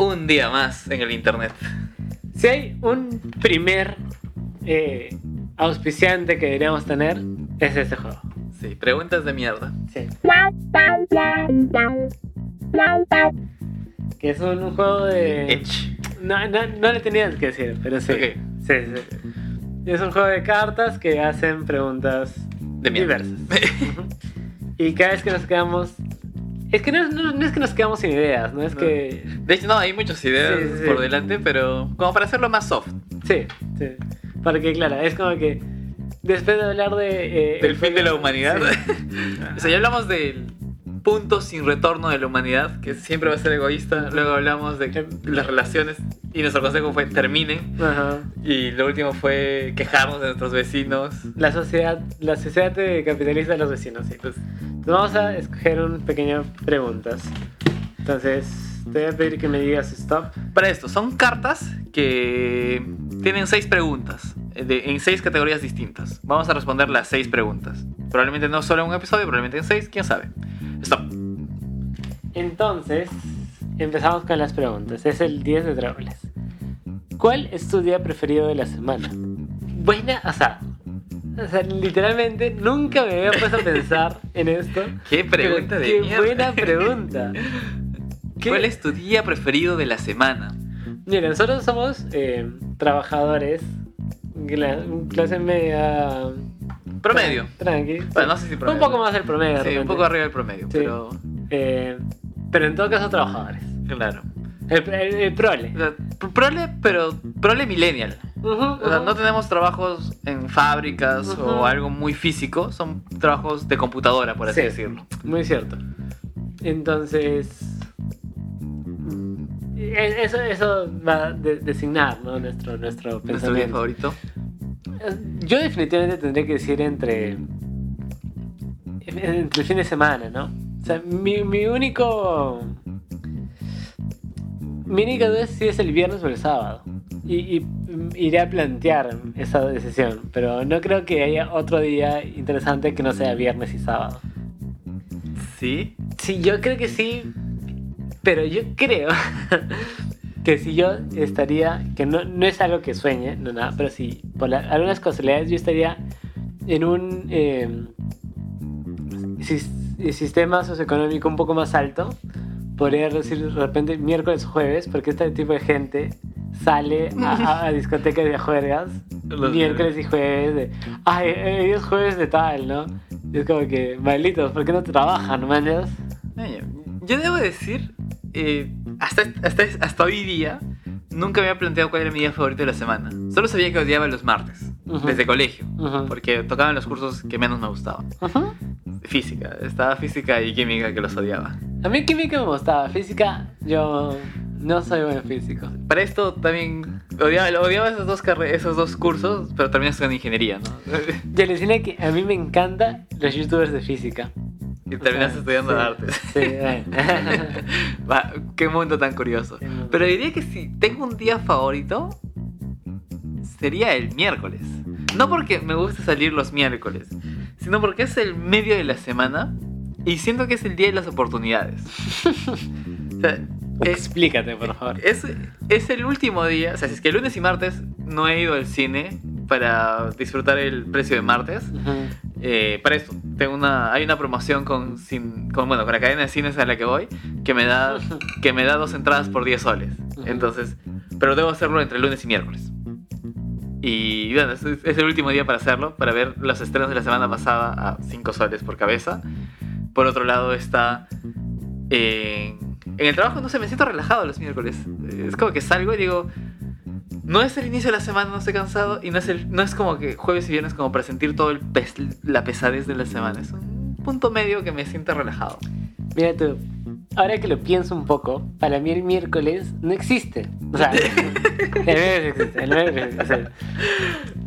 Un día más en el internet. Si hay un primer eh, auspiciante que deberíamos tener, es este juego. Sí, preguntas de mierda. Sí. Que es un, juego de. No, no, no le tenías que decir, pero sí. Sí, sí. Es un juego de cartas que hacen preguntas De mierda. diversas. Y cada vez que nos quedamos. Es que no, no- no es que nos quedamos sin ideas, no es No. que. De hecho, no, hay muchas ideas Sí, sí, sí. por delante, pero como para hacerlo más soft. Sí, sí. Porque, claro, es como que. Después de hablar de. eh, Del el fin de la humanidad. Sí. O sea, ya hablamos del punto sin retorno de la humanidad, que siempre va a ser egoísta. Luego hablamos de las relaciones y nuestro consejo fue terminen. Ajá. Y lo último fue quejarnos de nuestros vecinos. La sociedad, la sociedad eh, capitalista de los vecinos, sí. Pues, Entonces vamos a escoger un pequeño preguntas. Entonces, te voy a pedir que me digas stop. para esto, son cartas que tienen seis preguntas eh, de- en seis categorías distintas. Vamos a responder las seis preguntas. Probablemente no solo en un episodio, probablemente en seis, quién sabe. Stop. Entonces, empezamos con las preguntas. Es el 10 de tráveles. ¿Cuál es tu día preferido de la semana? Buena, o sea, o sea, literalmente nunca me había puesto a pensar en esto. Qué pregunta pero de qué mierda. buena pregunta. ¿Qué- ¿Cuál es tu día preferido de la semana? Mira, nosotros somos eh, trabajadores, cla- clase media. Promedio. Tranqui. Bueno, no sé si promedio. Un poco más del promedio. Sí, un poco arriba del promedio, Sí. pero Eh, pero en todo caso, trabajadores. claro. El, el- el prole. Prole, pero prole millennial. O sea, no tenemos trabajos en fábricas o algo muy físico, son trabajos de computadora, por así Sí. decirlo. Muy cierto. Entonces. eh, Eso, eso va a de- designar ¿no? nuestro, nuestro ¿Nuestro día pensamiento. favorito? Yo definitivamente tendría que decir entre. Entre el fin de semana, ¿no? O sea, mi, mi único. Mi única duda es si es el viernes o el sábado. Y, y, iré a plantear esa decisión. Pero no creo que haya otro día interesante que no sea viernes y sábado. Sí. Sí, yo creo que sí. Pero yo creo que si yo estaría, que no, no es algo que sueñe, no nada, pero si por la- algunas casualidades yo estaría en un eh, sis- sistema socioeconómico un poco más alto, podría decir de repente miércoles o jueves, porque este tipo de gente sale a, a- a discotecas a juergas Los miércoles y jueves de, ay, hoy es jueves de tal, ¿no? Y es como que, malditos, ¿por qué no trabajan, mañas? Yo debo decir, eh, hasta, hasta, hasta hoy día, nunca me había planteado cuál era mi día favorito de la semana. Solo sabía que odiaba los martes, Ujú. desde colegio, Ujú. porque tocaban los cursos que menos me gustaban. Ujú. Física, estaba física y química que los odiaba. A mí química me gustaba, física yo no soy buen físico. Para esto también odiaba, odiaba esos, dos esos dos cursos, pero terminé estudiando ingeniería, ¿no? Yo les decía que a mí me encantan los youtubers de física. y terminaste O sea, estudiando sí, artes. Sí, bueno. Va, qué mundo tan curioso. Pero diría que si tengo un día favorito, sería el miércoles. No porque me guste salir los miércoles, sino porque es el medio de la semana y siento que es el día de las oportunidades. O sea, es, Explícate, por favor. es, es el último día, o sea, si es que el lunes y martes no he ido al cine para disfrutar el precio de martes, eh, para esto, tengo una, hay una promoción con, sin- con, bueno, con la cadena de cines a la que voy que me da, que me da dos entradas por 10 soles. Entonces, pero debo hacerlo entre lunes y miércoles. Y bueno, es, es el último día para hacerlo, para ver los estrenos de la semana pasada a 5 soles por cabeza. Por otro lado está... eh, en el trabajo, no sé, me siento relajado los miércoles. Es como que salgo y digo... No es el inicio de la semana, no estoy cansado. Y no es, el, no es como que jueves y viernes como para sentir todo el pes- la pesadez de la semana. Es un punto medio que me siente relajado. Mira tú, ahora que lo pienso un poco, para mí el miércoles no existe. O sea, el miércoles existe, el miércoles existe.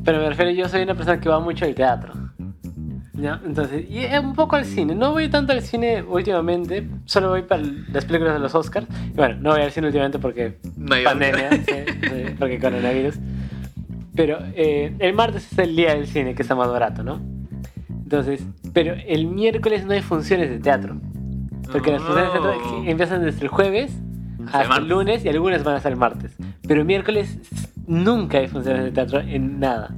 Pero me refiero, yo soy una persona que va mucho al teatro. ¿Ya? Entonces, y eh, un poco al cine. No voy tanto al cine últimamente, solo voy para las películas de los Oscars. Y bueno, no voy al cine últimamente porque No pandemia, sí, sí, porque coronavirus. Pero eh, el martes es el día del cine, que está más barato, ¿no? Entonces, pero el miércoles no hay funciones de teatro. Porque las funciones que empiezan desde el jueves Hasta el lunes y algunas van hasta el martes. Pero miércoles nunca hay funciones de teatro en nada.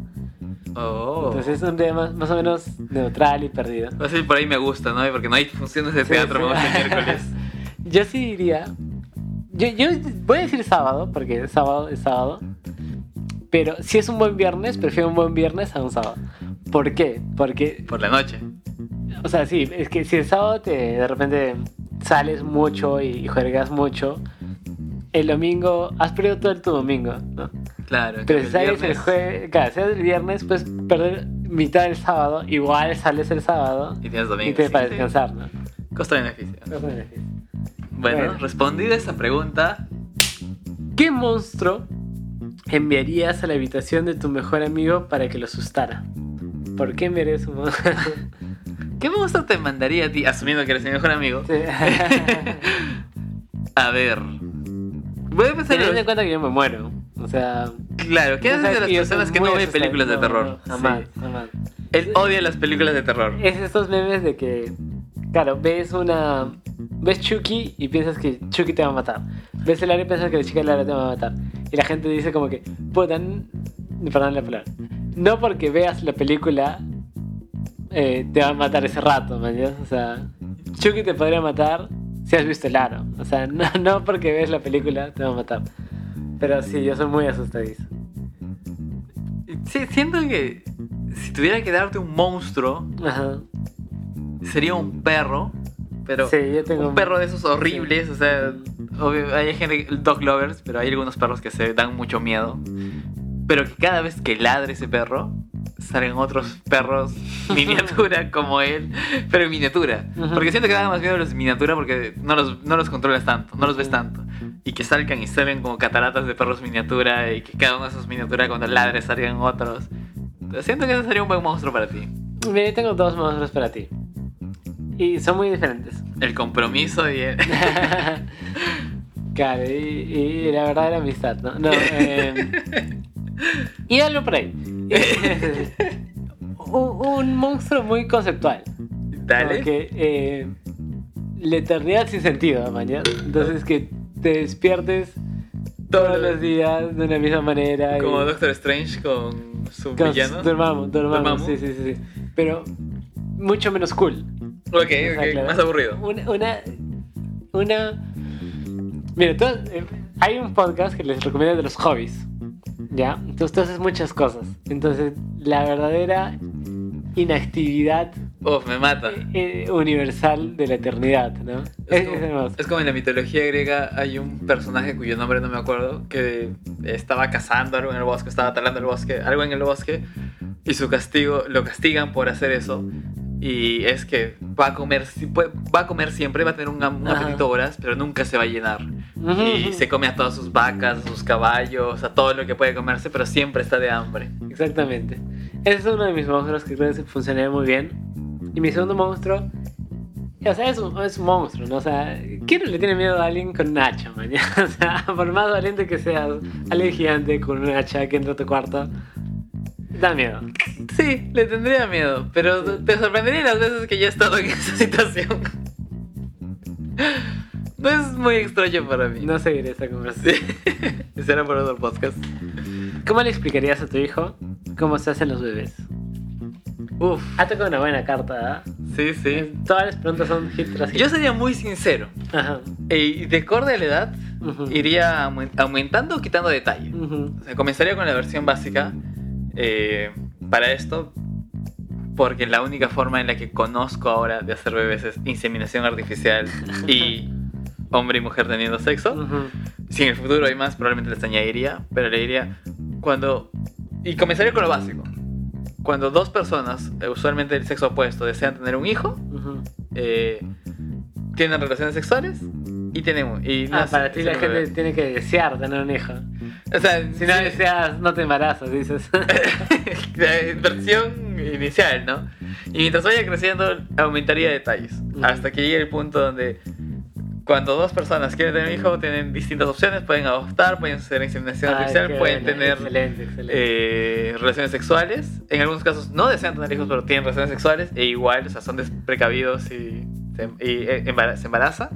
Oh. Entonces es un día más, o menos neutral y perdido. Así por ahí me gusta, ¿no? Porque no hay funciones de teatro, sí. el miércoles. Yo sí diría. Yo, yo voy a decir sábado, porque sábado es sábado. Pero si es un buen viernes, prefiero un buen viernes a un sábado. ¿Por qué? Porque, Por la noche. O sea, sí, es que si el sábado te de repente sales mucho y, y juegas mucho, el domingo has perdido todo el tu domingo, ¿no? Claro. Pero si sales el viernes- jueves, claro, si sales el viernes, pues perder mitad del sábado, igual sales el sábado Y tienes domingo. y te para descansar, ¿no? Costo-beneficio. Bueno. Bueno, Bueno. respondida esa pregunta, ¿Qué monstruo enviarías a la habitación de tu mejor amigo para que lo asustara? ¿Por qué enviarías un monstruo? ¿Qué monstruo te mandaría a ti, asumiendo que eres mi mejor amigo? Sí. A ver. Voy a pensar Teniendo en en cuenta que yo me muero. O sea. Claro, ¿qué haces de las personas que no ven películas de terror? no, jamás, Sí. jamás. Él odia las películas de terror. Es estos memes de que. Claro, ves una. Ves Chucky y piensas que Chucky te va a matar. Ves el área y piensas que la chica del área te va a matar. Y la gente dice como que. Puta. Perdón la palabra. No porque veas la película. Eh, te va a matar ese rato, ¿me entiendes? O sea. Chucky te podría matar si has visto el aro. O sea, no, no porque ves la película te va a matar. Pero sí, yo soy muy asustadizo. Sí, siento que si tuviera que darte un monstruo, Ajá. sería un perro. Pero Sí, yo tengo un perro de esos horribles, o sea, obvio, hay gente, dog lovers, pero hay algunos perros que se dan mucho miedo. Pero que cada vez que ladre ese perro, salen otros perros miniatura como él, pero en miniatura. Porque siento que dan más miedo los en miniatura porque no los, no los controlas tanto, no los ves Ujú. tanto. Y que salgan y salen como cataratas de perros miniatura y que cada uno de esos miniatura cuando ladre salgan otros. Siento que ese sería un buen monstruo para ti. Mira, tengo dos monstruos para ti. Y son muy diferentes. El compromiso y el... claro, y, y la verdad era amistad, ¿no? No, eh, y algo por ahí. un, un monstruo muy conceptual. Dale. Porque eh, la eternidad sin sentido, mañana. Entonces que te despiertes todos los días de una misma manera. y- Como Doctor Strange con su con- villano. Dormammu, Dormammu. sí, sí, sí. Pero mucho menos cool. Ok, ok, claro, más aburrido. Una. Una. una- Mira, tú- eh, hay un podcast que les recomiendo de los hobbies. ¿Ya? Entonces tú haces muchas cosas. Entonces, la verdadera inactividad Uf, me mata. eh, universal de la eternidad, ¿no? Es Es- como, es como en la mitología griega hay un personaje cuyo nombre no me acuerdo que estaba cazando algo en el bosque, estaba talando el bosque, algo en el bosque y su castigo lo castigan por hacer eso y es que va a comer va a comer siempre, va a tener un, un apetito voraz, pero nunca se va a llenar. Y se come a todas sus vacas, a sus caballos, a todo lo que puede comerse, pero siempre está de hambre. Exactamente. Ese es uno de mis monstruos que creo que funcionaría muy bien. Y mi segundo monstruo. O sea, es un, es un monstruo, ¿no? O sea, ¿quién le tiene miedo a alguien con un hacha, man? O sea, por más valiente que seas, alguien gigante con un hacha que entra a tu cuarto, da miedo. Sí, le tendría miedo, pero te sorprendería las veces que ya he estado en esa situación. No es muy extraño para mí. No seguiré esta conversación. Sí. Será por otro podcast. ¿Cómo le explicarías a tu hijo cómo se hacen los bebés? Uf, Ha tocado una buena carta, ¿ah? sí, sí. Todas las preguntas son hit tras hit. Yo sería muy sincero. Ajá. Y de acorde a la edad, iría aumen- aumentando o quitando detalle. Ujú. O sea, comenzaría con la versión básica eh, para esto, porque la única forma en la que conozco ahora de hacer bebés es inseminación artificial y hombre y mujer teniendo sexo. Si en el futuro hay más, probablemente les añadiría, pero le diría cuando... Y comenzaría con lo básico. Cuando dos personas, eh, usualmente del sexo opuesto, desean tener un hijo, eh, tienen relaciones sexuales y tienen un... Y Ah, para ti la gente tiene que desear tener un hijo. O sea, Si no sí- deseas, no te embarazas, dices. versión inicial, ¿no? Y mientras vaya creciendo, aumentaría detalles. Hasta que llegue el punto donde cuando dos personas quieren tener un hijo, tienen distintas opciones, pueden adoptar, pueden hacer inseminación Ay, artificial, pueden tener Excelente, excelente. eh, relaciones sexuales. En algunos casos no desean tener hijos, pero tienen relaciones sexuales e igual, o sea, son desprecavidos y, se, y, eh, se embaraza.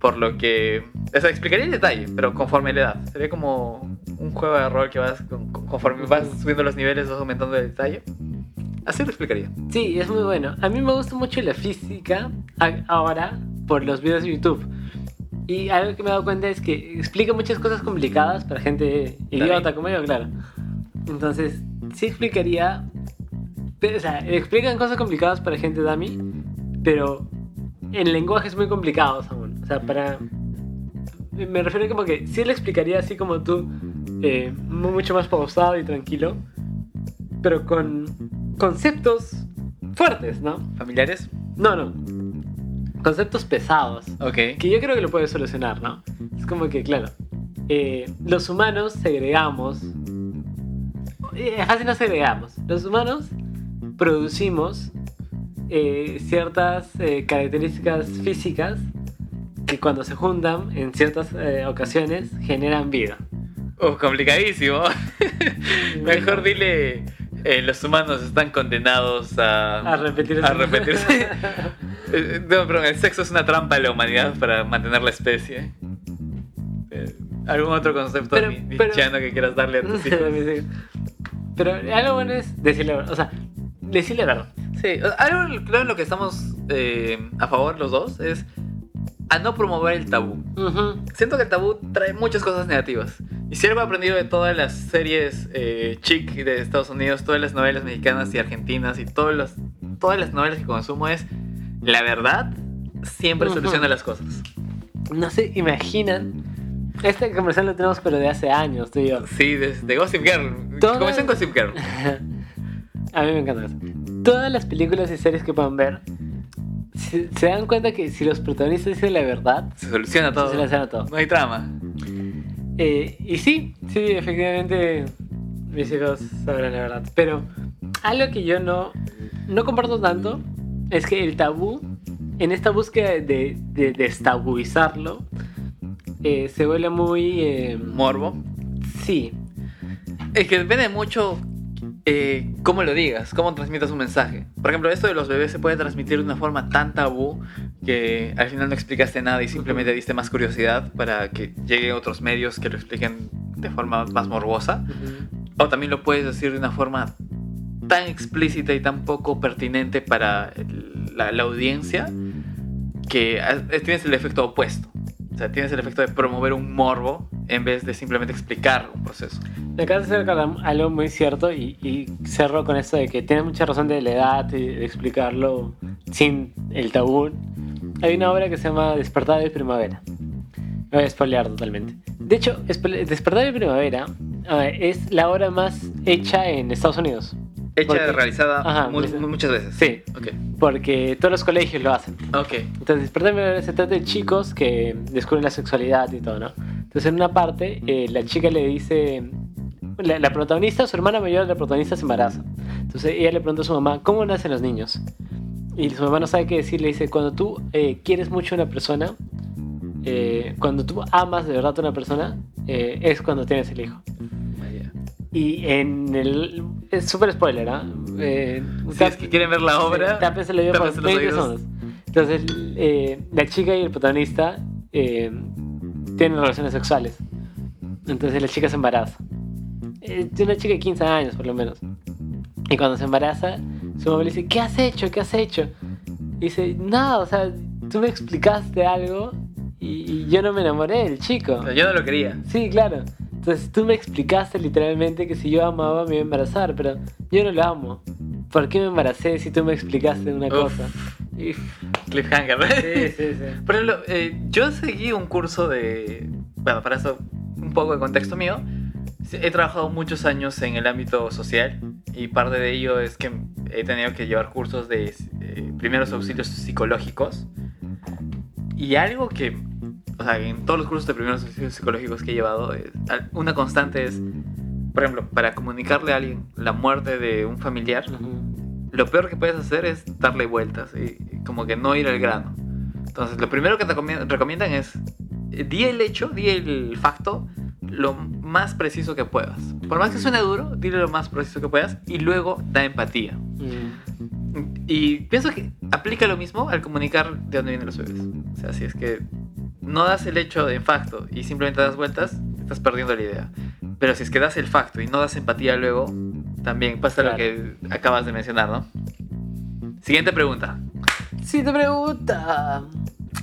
Por lo que. O sea, explicaría el detalle, pero conforme la edad. Sería como un juego de rol que vas. con- con- Conforme vas subiendo los niveles, vas aumentando el detalle. Así lo explicaría. Sí, es muy bueno. A mí me gusta mucho la física ahora por los videos de YouTube. Y algo que me he dado cuenta es que explica muchas cosas complicadas para gente idiota como yo, claro. Entonces, sí explicaría. pero, o sea, explican cosas complicadas para gente dummy, pero en lenguajes muy complicados aún. O sea, para. Me refiero como que sí le explicaría así como tú, eh, mu- mucho más pausado y tranquilo, pero con conceptos fuertes, ¿no? ¿Familiares? No, no. Conceptos pesados. Ok. Que yo creo que lo puede solucionar, ¿no? Es como que, claro, eh, los humanos segregamos. Eh, Casi no segregamos. Los humanos producimos eh, ciertas características físicas que cuando se juntan en ciertas eh, ocasiones generan vida. Oh, complicadísimo. Mejor dile. eh, los humanos están condenados a. A repetirse. A repetirse. Eh, no, pero el sexo es una trampa de la humanidad para mantener la especie. ¿Algún otro concepto Pero- ni- pero- que quieras darle a tus hijos? Pero algo bueno es decirle, o sea, decirle la verdad. Sí, algo creo en lo que estamos eh, a favor los dos es a no promover el tabú. Ujú. Siento que el tabú trae muchas cosas negativas. Y si algo he aprendido de todas las series eh, chic de Estados Unidos, todas las novelas mexicanas y argentinas y todas las, todas las novelas que consumo es la verdad siempre Ujú. soluciona las cosas. No sé, imaginan. Este comercial lo tenemos, pero de hace años, tú y yo. Sí, desde Gossip Girl. Todas- Comenzó en Gossip Girl. A mí me encanta eso. Todas las películas y series que puedan ver, se, se dan cuenta que si los protagonistas dicen la verdad, Se soluciona todo. se soluciona todo. No hay trama. Eh, y sí, sí, efectivamente, mis hijos sabrán la verdad. Pero algo que yo no, no comparto tanto es que el tabú, en esta búsqueda de, de destabuizarlo, eh, se vuelve muy... eh, Morbo. sí, Es que depende mucho eh, cómo lo digas, cómo transmitas un mensaje. Por ejemplo, esto de los bebés se puede transmitir de una forma tan tabú que al final no explicaste nada y simplemente diste más curiosidad para que lleguen otros medios que lo expliquen de forma más morbosa. O también lo puedes decir de una forma tan explícita y tan poco pertinente para el- la, la audiencia que tienes el efecto opuesto. O sea, tienes el efecto de promover un morbo en vez de simplemente explicar un proceso. Me acaba de hacer algo muy cierto y, y cerro con esto de que tiene mucha razón de la edad y de explicarlo sin el tabú. Hay una obra que se llama Despertar de Primavera. Me voy a spoilear totalmente. De hecho, espe- Despertar de Primavera eh, es la obra más hecha en Estados Unidos. Hecha, Porque- realizada Ajá, mu- pues- muchas veces. Sí, Ok. porque todos los colegios lo hacen. Ok. Entonces, Primavera se trata de chicos que descubren la sexualidad y todo, ¿no? Entonces, en una parte, eh, la chica le dice. La, la protagonista, su hermana mayor, la protagonista se embaraza. Entonces, ella le pregunta a su mamá: ¿Cómo nacen los niños? Y su mamá no sabe qué decir. Le dice: Cuando tú eh, quieres mucho a una persona, eh, cuando tú amas de verdad a una persona, eh, es cuando tienes el hijo. Y en el. Es súper spoiler, ¿ah? Eh, Si es que quieren ver la obra, tápense el oído por tápense los 20 oídos. segundos. Entonces, eh, la chica y el protagonista eh, tienen relaciones sexuales. Entonces, la chica se embaraza. Es de una chica de 15 años, por lo menos. Y cuando se embaraza, su mamá le dice: ¿Qué has hecho? ¿Qué has hecho? Y dice: Nada, o sea, tú me explicaste algo y, y yo no me enamoré del chico. O sea, yo no lo quería. Sí, claro. Entonces tú me explicaste literalmente que si yo amaba me iba a embarazar, pero yo no lo amo. ¿Por qué me embaracé si tú me explicaste una Uf. cosa? Cliffhanger. Sí, sí, sí. Por ejemplo, eh, yo seguí un curso de. Bueno, para eso, un poco de contexto mío. He trabajado muchos años en el ámbito social y parte de ello es que he tenido que llevar cursos de eh, primeros auxilios psicológicos. Y algo que, o sea, en todos los cursos de primeros auxilios psicológicos que he llevado, una constante es, por ejemplo, para comunicarle a alguien la muerte de un familiar, Ujú. lo peor que puedes hacer es darle vueltas y como que no ir al grano. Entonces, lo primero que te recomi- recomiendan es eh, di el hecho, di el facto lo más preciso que puedas. Por más que suene duro, dile lo más preciso que puedas y luego da empatía. Mm. Y pienso que aplica lo mismo al comunicar de dónde vienen los bebés. O sea, si es que no das el hecho en facto y simplemente das vueltas, estás perdiendo la idea. Pero si es que das el facto y no das empatía luego, también pasa lo Claro. que acabas de mencionar, ¿no? Siguiente pregunta. Si te pregunta,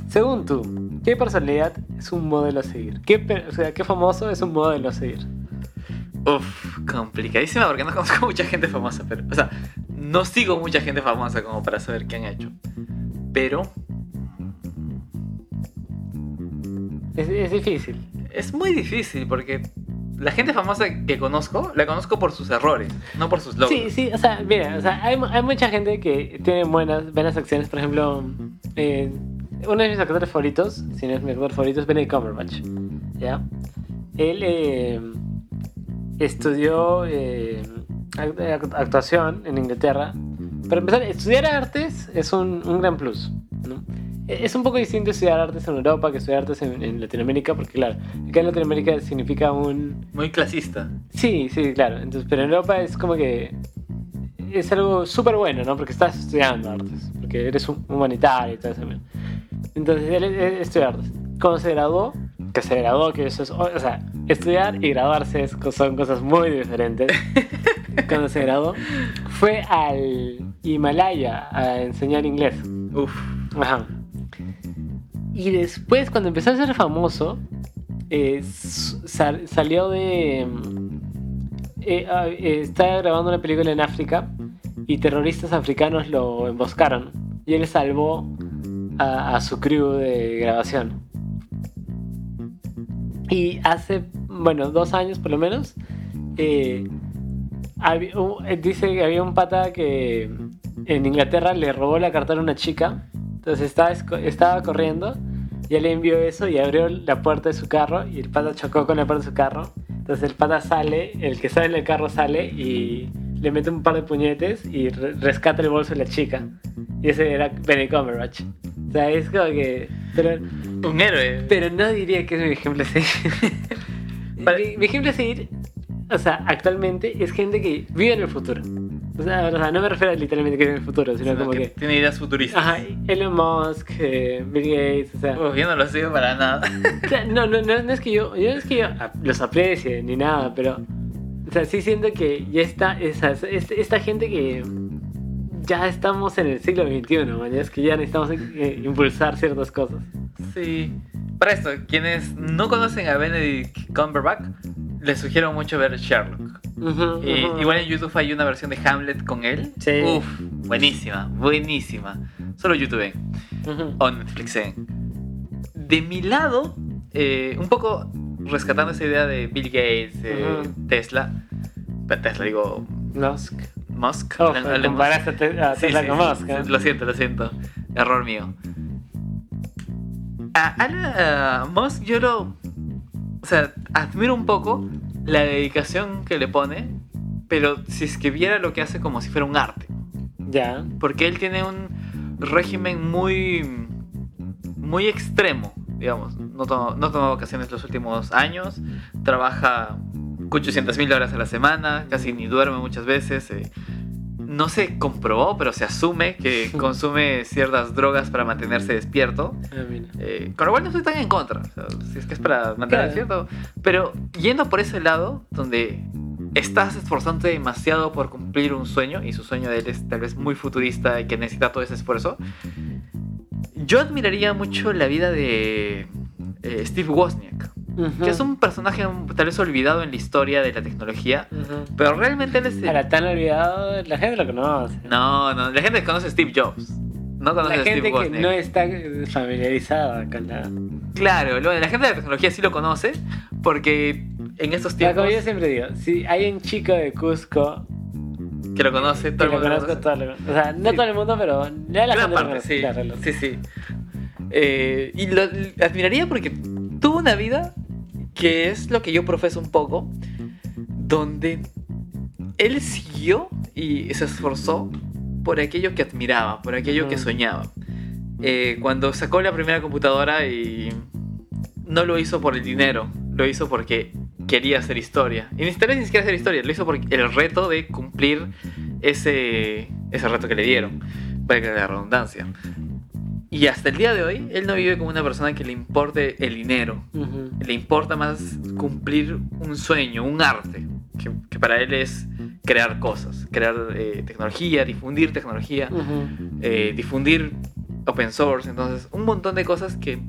según tú, ¿qué personalidad es un modelo a seguir? ¿Qué, o sea, ¿qué famoso es un modelo a seguir? Uf, complicadísima porque no conozco mucha gente famosa, pero, o sea, no sigo mucha gente famosa como para saber qué han hecho. Pero Es, es difícil. es muy difícil porque la gente famosa que conozco, la conozco por sus errores, no por sus logros. Sí, sí, o sea, mira, o sea, hay, hay mucha gente que tiene buenas, buenas acciones. Por ejemplo, eh, uno de mis actores favoritos, si no es mi actor favorito, es Benedict Cumberbatch. ¿Ya? Él eh, estudió eh, act- act- actuación en Inglaterra. Para empezar, estudiar artes es un, un gran plus. ¿no? Es un poco distinto estudiar artes en Europa que estudiar artes en, en Latinoamérica, porque claro, acá en Latinoamérica significa un, Muy clasista. Sí, sí, claro. Entonces, pero en Europa es como que es algo súper bueno, ¿no? Porque estás estudiando artes, porque eres un humanitario y todo eso. Entonces, él, él estudió artes. Cuando se graduó, que se graduó, que eso es, o sea, estudiar y graduarse es- son cosas muy diferentes. Cuando se graduó, fue al Himalaya a enseñar inglés. Uf. Ajá. Y después, cuando empezó a ser famoso, eh, salió de. mm, eh, ah, eh, estaba grabando una película en África y terroristas africanos lo emboscaron. Y él salvó a, su crew de grabación. Y hace, bueno, dos años por lo menos, eh, dice que había un pata que en Inglaterra le robó la cartera a una chica. Entonces estaba, estaba corriendo y él le envió eso y abrió la puerta de su carro y el pata chocó con la puerta de su carro. Entonces el pata sale, el que sale del carro sale y le mete un par de puñetes y re- rescata el bolso de la chica. Y ese era Benny Cumberbatch. O sea, es como que... Pero, Un héroe. pero no diría que es mi ejemplo a seguir. Mi, mi ejemplo a seguir, o sea, actualmente es gente que vive en el futuro. O sea, o sea, no me refiero a literalmente que vive en el futuro, sino Sino como que que... tiene ideas futuristas. Ajá, Elon Musk, eh, Bill Gates, o sea... Uf, yo no lo sigo para nada. O sea, No, no, no, no es que yo, yo no es que yo los aprecie ni nada, pero o sea, sí siento que ya está esa, es- esta gente que ya estamos en el siglo XXI, man, es que ya necesitamos eh, impulsar ciertas cosas. Sí. Para esto, quienes no conocen a Benedict Cumberbatch, les sugiero mucho ver Sherlock. Ujú, Eh, ujú. igual en YouTube hay una versión de Hamlet con él. Sí. Uf, buenísima, buenísima. Solo YouTube Ujú. o Netflix. De mi lado, eh, un poco rescatando esa idea de Bill Gates, Ujú. Tesla. Tesla, digo, Musk. Musk. Oh, comparaste a, a Tesla sí, con sí, Musk. ¿eh? Lo siento, lo siento. Error mío. A Elon Musk yo lo... O sea, admiro un poco la dedicación que le pone, pero si es que viera lo que hace como si fuera un arte. Ya. Porque él tiene un régimen muy... Muy extremo, digamos. No toma, no toma vacaciones los últimos años. Trabaja 800 mil horas a la semana. Casi ni duerme muchas veces. eh, no se comprobó, pero se asume que consume ciertas drogas para mantenerse despierto. Ah, eh, con lo cual no estoy tan en contra. o sea, si es que es para mantener Claro. despierto. Pero yendo por ese lado, donde estás esforzándote demasiado por cumplir un sueño, y su sueño de él es tal vez muy futurista y que necesita todo ese esfuerzo, yo admiraría mucho la vida de eh, Steve Wozniak, Que es un personaje tal vez olvidado en la historia de la tecnología, pero realmente él es... Ahora, tan olvidado, la gente lo conoce. No, no, la gente conoce a Steve Jobs. No conoce la a Steve gente que Wozniak. no está familiarizada con la... Claro, lo- la gente de la tecnología sí lo conoce porque en estos tiempos como yo siempre digo, si hay un chico de Cusco que lo conoce, que todo el lo mundo lo conozco, todo lo- O sea, no Sí. todo el mundo, pero ya la Gran gente lo parte, conoce, sí, claro, lo- sí, sí. Eh, y lo lo admiraría porque tuvo una vida que es lo que yo profeso un poco, donde él siguió y se esforzó por aquello que admiraba, por aquello que soñaba. Eh, cuando sacó la primera computadora y no lo hizo por el dinero, lo hizo porque quería hacer historia. Y ni siquiera ni siquiera hacer historia, lo hizo por el reto de cumplir ese, ese reto que le dieron, para que la redundancia. Y hasta el día de hoy, él no vive como una persona que le importe el dinero. Ujú. Le importa más cumplir un sueño, un arte, que, que para él es crear cosas, crear eh, tecnología, difundir tecnología, Ujú. eh, difundir open source, entonces un montón de cosas que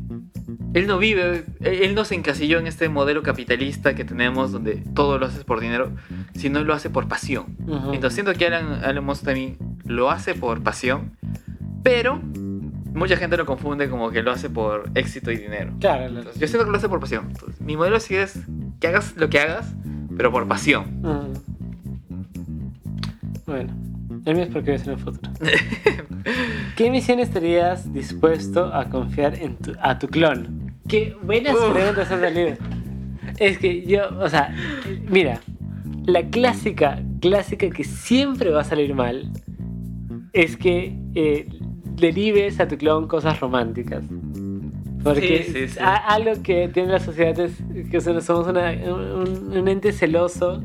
él no vive, él no se encasilló en este modelo capitalista que tenemos donde todo lo haces por dinero, sino lo hace por pasión. Ujú. Entonces siento que Alan, Alan Moss también lo hace por pasión, pero mucha gente lo confunde como que lo hace por éxito y dinero. Claro, Entonces, yo siento que lo hace por pasión. Entonces, mi modelo sí es que hagas lo que hagas, pero por pasión. Ujú. Bueno, el mío es porque ves en el futuro. ¿Qué misión estarías dispuesto a confiar en tu- a tu clon? Qué buenas Uf. preguntas has salido. Es que yo, o sea, mira, la clásica, clásica que siempre va a salir mal es que eh, derives a tu clon cosas románticas. Porque Sí, sí, sí. a- algo que tiene la sociedad es que somos una- un, un ente celoso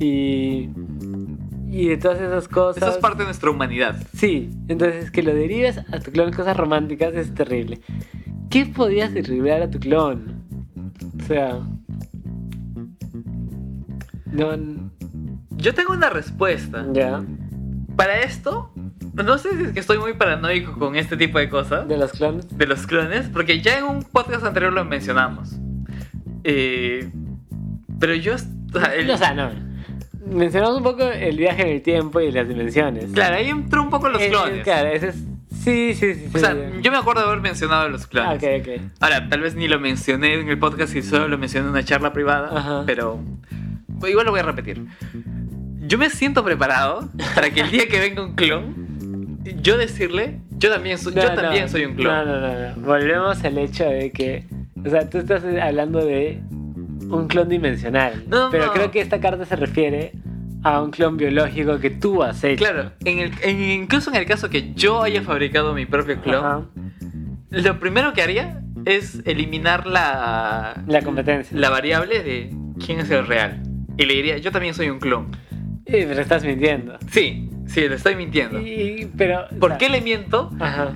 y, y de todas esas cosas. Eso es parte de nuestra humanidad. Sí, entonces que lo derives a tu clon cosas románticas es terrible. ¿Qué podías derivar a tu clon? O sea. No. Yo tengo una respuesta. Ya. Para esto, no sé si es que estoy muy paranoico con este tipo de cosas. De los clones. de los clones, porque ya en un podcast anterior lo mencionamos. Eh, pero yo, o sea, el- O sea, no. Mencionamos un poco el viaje en el tiempo y las dimensiones. claro, ahí entró un poco los Eh, eh, clones. claro, ese es. Sí, sí, sí. O sea, yo me acuerdo de haber mencionado los clones. ok, ok. Ahora, tal vez ni lo mencioné en el podcast y solo lo mencioné en una charla privada, Ajá. pero igual lo voy a repetir. Yo me siento preparado para que el día que venga un clon, yo decirle, yo también soy, yo también soy un clon. No, no, no, no. Volvemos al hecho de que. O sea, tú estás hablando de un clon dimensional. No, pero creo que esta carta se refiere a un clon biológico que tú has hecho. Claro, en el, en- incluso en el caso que yo haya fabricado mi propio clon, Ajá. Lo primero que haría es eliminar la, La competencia. la variable de quién es el real. Y le diría, yo también soy un clon. Eh, pero estás mintiendo. Sí, sí, le estoy mintiendo. Y- pero. o ¿Por sea, qué le miento? Ajá.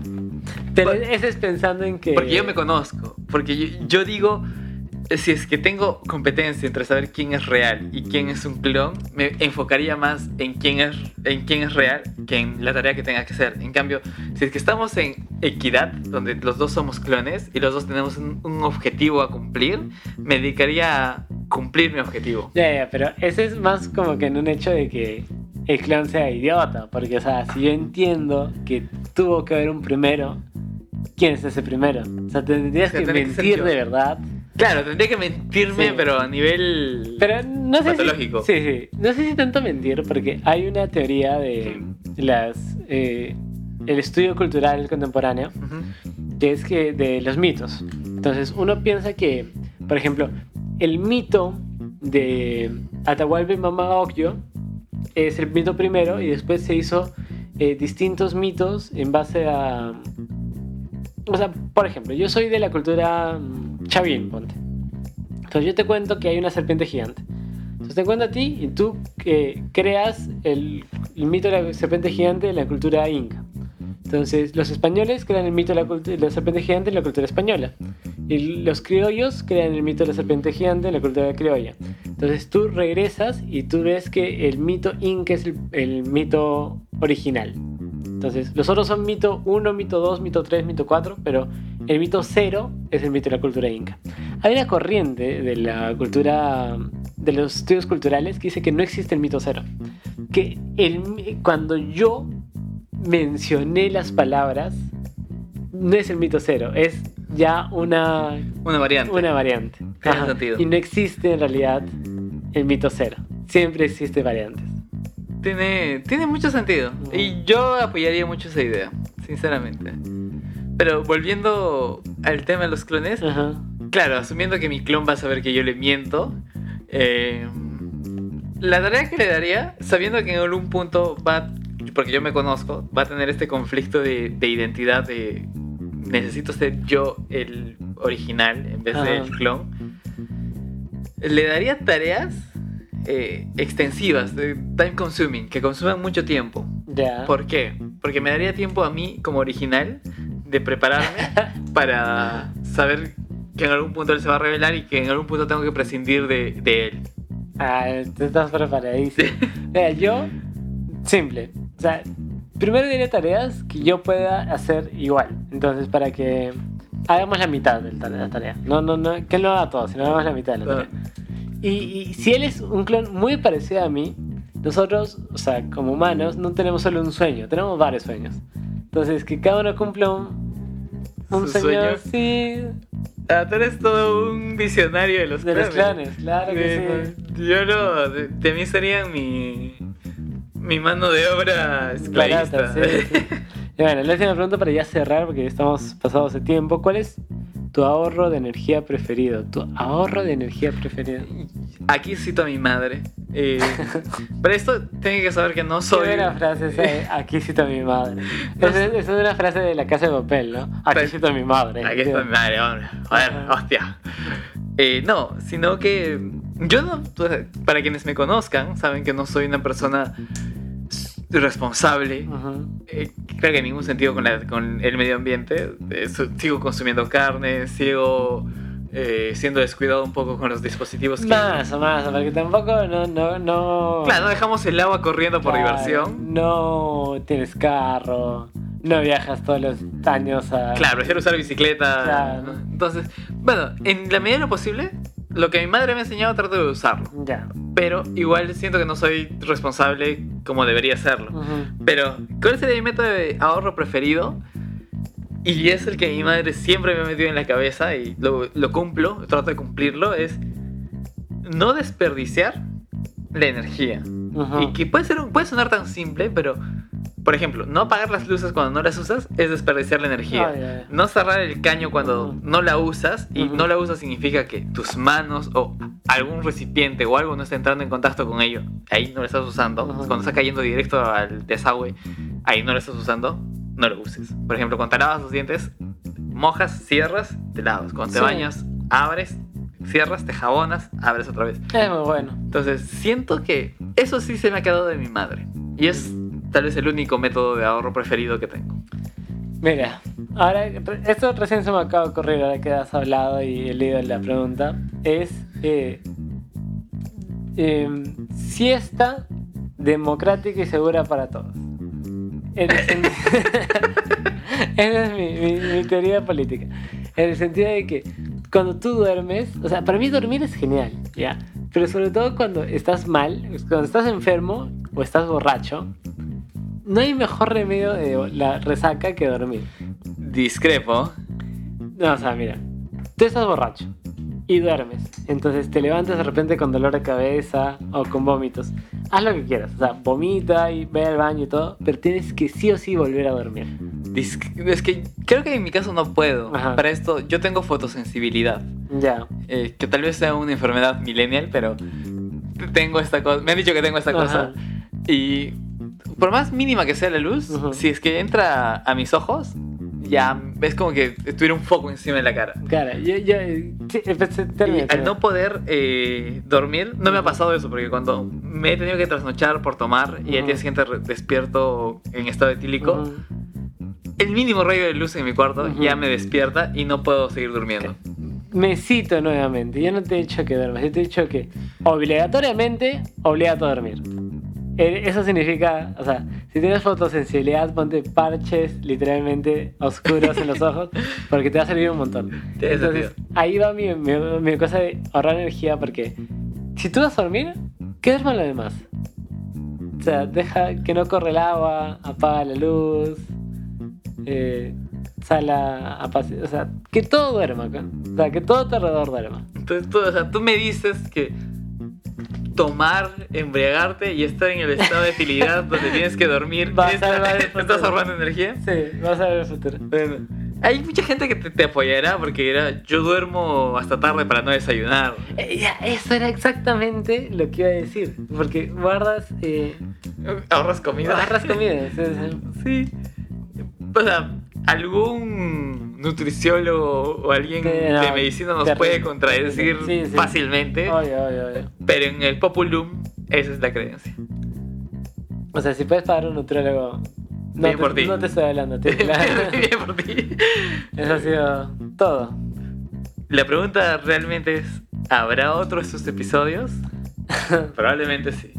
Pero Por- ese es pensando en que. Porque yo me conozco. Porque yo, yo digo, si es que tengo competencia entre saber quién es real y quién es un clon, me enfocaría más en quién es, en quién es real que en la tarea que tenga que hacer. En cambio, si es que estamos en equidad, donde los dos somos clones y los dos tenemos un, un objetivo a cumplir, me dedicaría a cumplir mi objetivo. Ya, ya, pero ese es más como que en un hecho de que el clon sea idiota. Porque, o sea, si yo entiendo que tuvo que haber un primero, ¿quién es ese primero? O sea, tendrías que que mentir yo. de verdad. Claro, tendría que mentirme, Sí. pero a nivel... Pero no sé Patológico. si... Sí, sí. No sé si tanto mentir, porque hay una teoría de las... eh, el estudio cultural contemporáneo, Ujú. que es que de los mitos. Entonces, uno piensa que, por ejemplo, el mito de Atahualpa Mama Ocllo es el mito primero y después se hizo eh, distintos mitos en base a... O sea, por ejemplo, yo soy de la cultura mm, chavín, ponte. Entonces yo te cuento que hay una serpiente gigante. Entonces te cuento a ti y tú eh, creas el, el mito de la serpiente gigante en la cultura inca. Entonces los españoles crean el mito de la, de la serpiente gigante en la cultura española. Y los criollos crean el mito de la serpiente gigante en la cultura criolla. Entonces tú regresas y tú ves que el mito inca es el, el mito original. Entonces los otros son mito 1, mito 2, mito 3, mito 4, pero el mito 0 es el mito de la cultura inca. Hay una corriente de la cultura, de los estudios culturales que dice que no existe el mito 0. Que el, cuando yo mencioné las palabras, no es el mito 0, es ya una, Una variante. una variante. Ajá. Y no existe en realidad el mito 0. Siempre existe variantes. Tiene, tiene mucho sentido. Y yo apoyaría mucho esa idea, sinceramente. Pero volviendo al tema de los clones, claro, asumiendo que mi clon va a saber que yo le miento, eh, la tarea que le daría, sabiendo que en algún punto va, porque yo me conozco, va a tener este conflicto de, de identidad de necesito ser yo el original en vez del clon, le daría tareas eh, extensivas, de time consuming, que consuman mucho tiempo. Ya. ¿Por qué? Porque me daría tiempo a mí como original de prepararme para saber que en algún punto él se va a revelar y que en algún punto tengo que prescindir de, de él. Ah, tú estás preparadísimo. Mira, yo, simple. O sea, primero diré tareas que yo pueda hacer igual. Entonces, para que hagamos la mitad de la tarea. No, no, no, que él no haga todo, sino hagamos la mitad de la tarea. Y, y si él es un clon muy parecido a mí, nosotros, o sea, como humanos, no tenemos solo un sueño, tenemos varios sueños. Entonces, que cada uno cumpla un, un ¿Su sueño, sí, Ah, tú eres todo un visionario de los de los clanes. clanes, claro que sí. Yo no, de, de mí serían mi, mi mano de obra esclavista. Barata, sí, sí. Y bueno, la última pregunta para ya cerrar, porque estamos pasados de tiempo. ¿Cuál es tu ahorro de energía preferido? Tu ahorro de energía preferido. Aquí cito a mi madre. Eh, pero esto tiene que saber que no Qué soy. buena frase esa Aquí cita mi madre. Esa es, es una frase de la casa de papel, ¿no? Aquí cita mi madre. Aquí está mi madre, hombre. Joder, Ajá. hostia. Eh, no, sino que yo no, para quienes me conozcan, saben que no soy una persona responsable. Eh, creo que en ningún sentido con, la- con el medio ambiente. Eh, sigo consumiendo carne, sigo eh, siendo descuidado un poco con los dispositivos que... Más o más, porque tampoco no, no, no. Claro, no dejamos el agua corriendo por Claro, diversión. No tienes carro, no viajas todos los años a. Claro, prefiero usar bicicleta. Claro. Entonces, bueno, en la medida de lo posible, lo que mi madre me ha enseñado trato de usarlo. Ya. Pero igual siento que no soy responsable como debería serlo. Ujú. Pero, ¿cuál sería mi método de ahorro preferido? Y es el que mi madre siempre me ha metido en la cabeza y lo, lo cumplo, trato de cumplirlo, es no desperdiciar la energía. Y que puede, ser, puede sonar tan simple, pero, por ejemplo, no apagar las luces cuando no las usas es desperdiciar la energía. Ay, ay. No cerrar el caño cuando Ujú. no la usas y Ujú. no la usas significa que tus manos o algún recipiente o algo no está entrando en contacto con ello. Ahí no lo estás usando. Ujú. Cuando está cayendo directo al desagüe, ahí no lo estás usando, no lo uses. Por ejemplo, cuando te lavas los dientes, mojas, cierras, te lavas. Cuando te Sí. bañas, abres, cierras, te jabonas, abres otra vez. Es muy bueno. Entonces, siento que eso sí se me ha quedado de mi madre. Y es tal vez el único método de ahorro preferido que tengo. Mira, ahora, esto recién se me acaba de ocurrir ahora que has hablado y he leído la pregunta. Es eh, em, siesta democrática y segura para todos. Esa es mi, mi- mi teoría política. En el sentido de que cuando tú duermes, o sea, para mí dormir es genial, ¿ya? Pero sobre todo cuando estás mal, cuando estás enfermo o estás borracho, no hay mejor remedio de la resaca que dormir. Discrepo. No, o sea, mira, tú estás borracho y duermes. Entonces te levantas de repente con dolor de cabeza o con vómitos. Haz lo que quieras, o sea, vomita y ve al baño y todo, pero tienes que sí o sí volver a dormir. Es que creo que en mi caso no puedo. Ajá. Para esto yo tengo fotosensibilidad. Ya. eh, que tal vez sea una enfermedad millennial, pero tengo esta cosa. Me han dicho que tengo esta Ajá. cosa. Y por más mínima que sea la luz, Ujú. si es que entra a mis ojos, ya ves como que tuviera un foco encima de la cara. Claro, yo, yo, sí, empecé- Y termina, al no poder eh, dormir, no me ha pasado eso, porque cuando me he tenido que trasnochar por tomar y al día Ujú. siguiente despierto en estado etílico, Ujú. el mínimo rayo de luz en mi cuarto Ujú. ya me despierta y no puedo seguir durmiendo. Me cito nuevamente, yo no te he dicho que duermas, yo te he dicho que obligatoriamente obligado a dormir. Eh, Eso significa, o sea, si tienes fotosensibilidad, ponte parches literalmente oscuros en los ojos, porque te va a servir un montón. Entonces, ahí va mi, mi, mi cosa de ahorrar energía, porque si tú vas a dormir, ¿qué duerman los demás? O sea, deja que no corre el agua, apaga la luz, eh, sala a pase- o sea, que todo duerma, o sea, que todo tu alrededor duerma. Entonces tú, o sea, tú me dices que tomar, embriagarte y estar en el estado de etilidad donde tienes que dormir, Va a es- salvar el ¿estás ahorrando energía? Sí, vas a ver el futuro. Bueno, hay mucha gente que te, te apoyará porque dirá, yo duermo hasta tarde para no desayunar. Eh, eso era exactamente lo que iba a decir, porque guardas, eh, ¿Ahorras comida? agarras comida. Sí. O sea, algún nutriciólogo o alguien Sí, no, de medicina nos terrible. puede contradecir Sí, sí. fácilmente, pero en el populum esa es la creencia. O sea, si puedes pagar un nutriólogo, No, Bien te, por ti. no te estoy hablando. Claro. Bien por ti. Eso ha sido todo. La pregunta realmente es, ¿habrá otro de estos episodios? Probablemente sí.